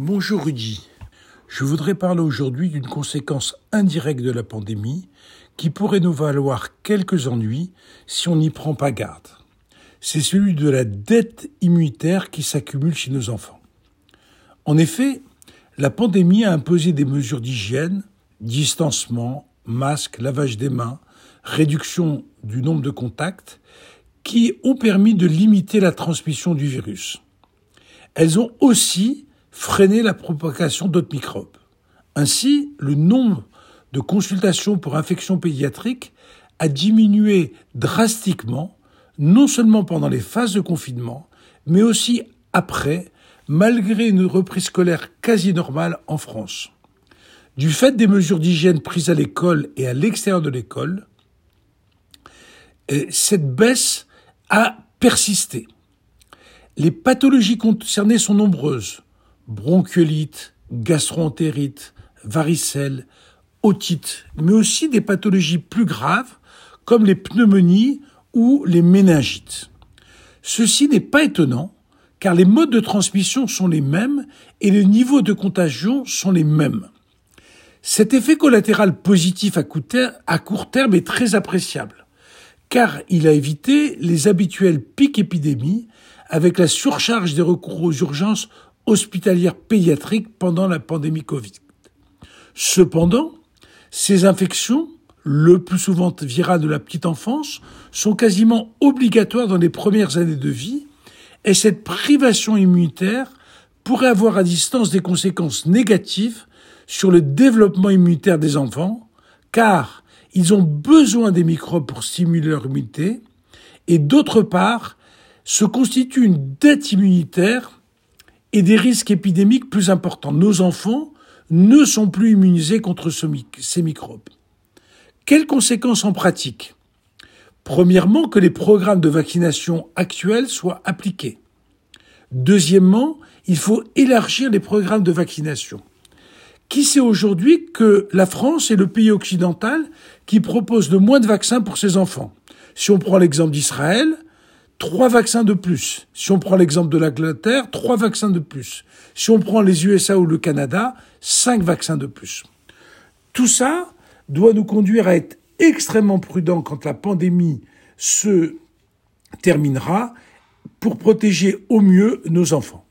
Bonjour Rudy. Je voudrais parler aujourd'hui d'une conséquence indirecte de la pandémie qui pourrait nous valoir quelques ennuis si on n'y prend pas garde. C'est celui de la dette immunitaire qui s'accumule chez nos enfants. En effet, la pandémie a imposé des mesures d'hygiène, distancement, masque, lavage des mains, réduction du nombre de contacts, qui ont permis de limiter la transmission du virus. Elles ont aussi freiné la propagation d'autres microbes. Ainsi, le nombre de consultations pour infections pédiatriques a diminué drastiquement, non seulement pendant les phases de confinement, mais aussi après, malgré une reprise scolaire quasi normale en France. Du fait des mesures d'hygiène prises à l'école et à l'extérieur de l'école, cette baisse a persisté. Les pathologies concernées sont nombreuses. Bronchiolite, gastroentérite, varicelle, otite, mais aussi des pathologies plus graves comme les pneumonies ou les méningites. Ceci n'est pas étonnant car les modes de transmission sont les mêmes et les niveaux de contagion sont les mêmes. Cet effet collatéral positif à court terme est très appréciable car il a évité les habituels pics épidémies avec la surcharge des recours aux urgences hospitalières pédiatriques pendant la pandémie Covid. Cependant, ces infections, le plus souvent virales de la petite enfance, sont quasiment obligatoires dans les premières années de vie et cette privation immunitaire pourrait avoir à distance des conséquences négatives sur le développement immunitaire des enfants, car ils ont besoin des microbes pour stimuler leur immunité, et d'autre part, se constitue une dette immunitaire et des risques épidémiques plus importants. Nos enfants ne sont plus immunisés contre ces microbes. Quelles conséquences en pratique? Premièrement, que les programmes de vaccination actuels soient appliqués. Deuxièmement, il faut élargir les programmes de vaccination. Qui sait aujourd'hui que la France est le pays occidental qui propose le moins de vaccins pour ses enfants? Si on prend l'exemple d'Israël, trois vaccins de plus. Si on prend l'exemple de l'Angleterre, trois vaccins de plus. Si on prend les USA ou le Canada, cinq vaccins de plus. Tout ça doit nous conduire à être extrêmement prudents quand la pandémie se terminera pour protéger au mieux nos enfants.